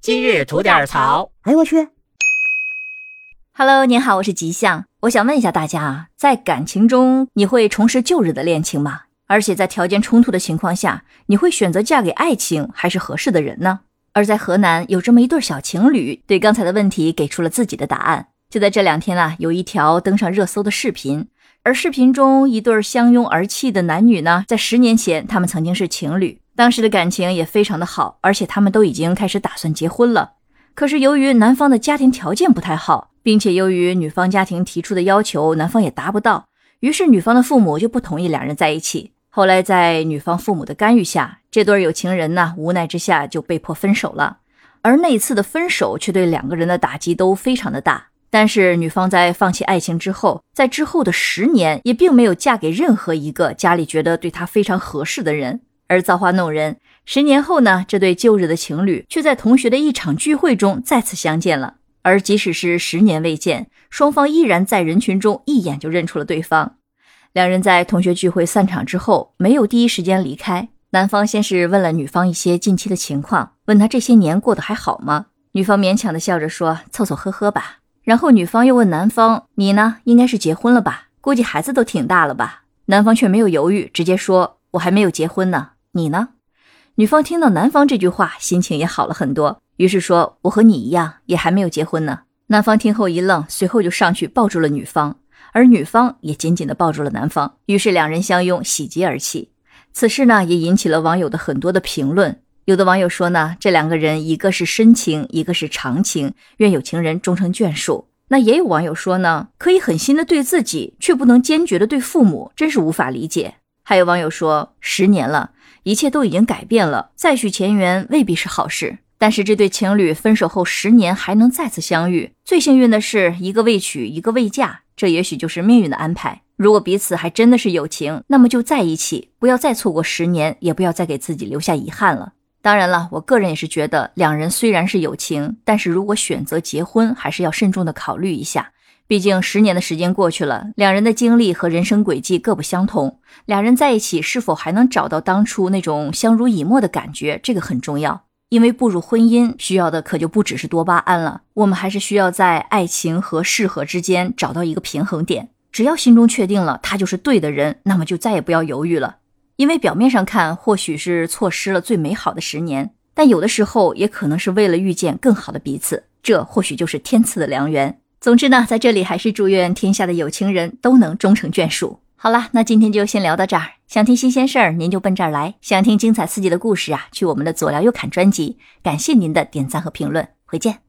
今日吐点槽。哎呦我去！Hello，您好，我是吉祥。我想问一下大家啊，在感情中，你会重拾旧日的恋情吗？而且在条件冲突的情况下，你会选择嫁给爱情还是合适的人呢？而在河南有这么一对小情侣，对刚才的问题给出了自己的答案。就在这两天啊，有一条登上热搜的视频，而视频中一对相拥而泣的男女呢，在十年前他们曾经是情侣，当时的感情也非常的好，而且他们都已经开始打算结婚了。可是由于男方的家庭条件不太好，并且由于女方家庭提出的要求，男方也达不到，于是女方的父母就不同意两人在一起。后来在女方父母的干预下，这对有情人呢，无奈之下就被迫分手了。而那一次的分手却对两个人的打击都非常的大。但是女方在放弃爱情之后，在之后的十年也并没有嫁给任何一个家里觉得对她非常合适的人。而造化弄人，十年后呢，这对旧日的情侣却在同学的一场聚会中再次相见了。而即使是十年未见，双方依然在人群中一眼就认出了对方。两人在同学聚会散场之后，没有第一时间离开。男方先是问了女方一些近期的情况，问她这些年过得还好吗？女方勉强的笑着说：“凑凑合合吧。”然后女方又问男方：“你呢？应该是结婚了吧？估计孩子都挺大了吧？”男方却没有犹豫，直接说：“我还没有结婚呢。你呢？”女方听到男方这句话，心情也好了很多，于是说：“我和你一样，也还没有结婚呢。”男方听后一愣，随后就上去抱住了女方，而女方也紧紧的抱住了男方，于是两人相拥，喜极而泣。此事呢，也引起了网友的很多的评论。有的网友说呢，这两个人一个是深情，一个是长情，愿有情人终成眷属。那也有网友说呢，可以狠心的对自己，却不能坚决的对父母，真是无法理解。还有网友说，十年了，一切都已经改变了，再续前缘未必是好事。但是这对情侣分手后十年还能再次相遇，最幸运的是一个未娶，一个未嫁，这也许就是命运的安排。如果彼此还真的是友情，那么就在一起，不要再错过十年，也不要再给自己留下遗憾了。当然了，我个人也是觉得，两人虽然是友情，但是如果选择结婚，还是要慎重的考虑一下。毕竟十年的时间过去了，两人的经历和人生轨迹各不相同，两人在一起是否还能找到当初那种相濡以沫的感觉，这个很重要。因为步入婚姻需要的可就不只是多巴胺了，我们还是需要在爱情和适合之间找到一个平衡点。只要心中确定了他就是对的人，那么就再也不要犹豫了。因为表面上看，或许是错失了最美好的十年，但有的时候也可能是为了遇见更好的彼此，这或许就是天赐的良缘。总之呢，在这里还是祝愿天下的有情人都能终成眷属。好了，那今天就先聊到这儿。想听新鲜事儿，您就奔这儿来；想听精彩刺激的故事啊，去我们的左聊右侃专辑。感谢您的点赞和评论，回见。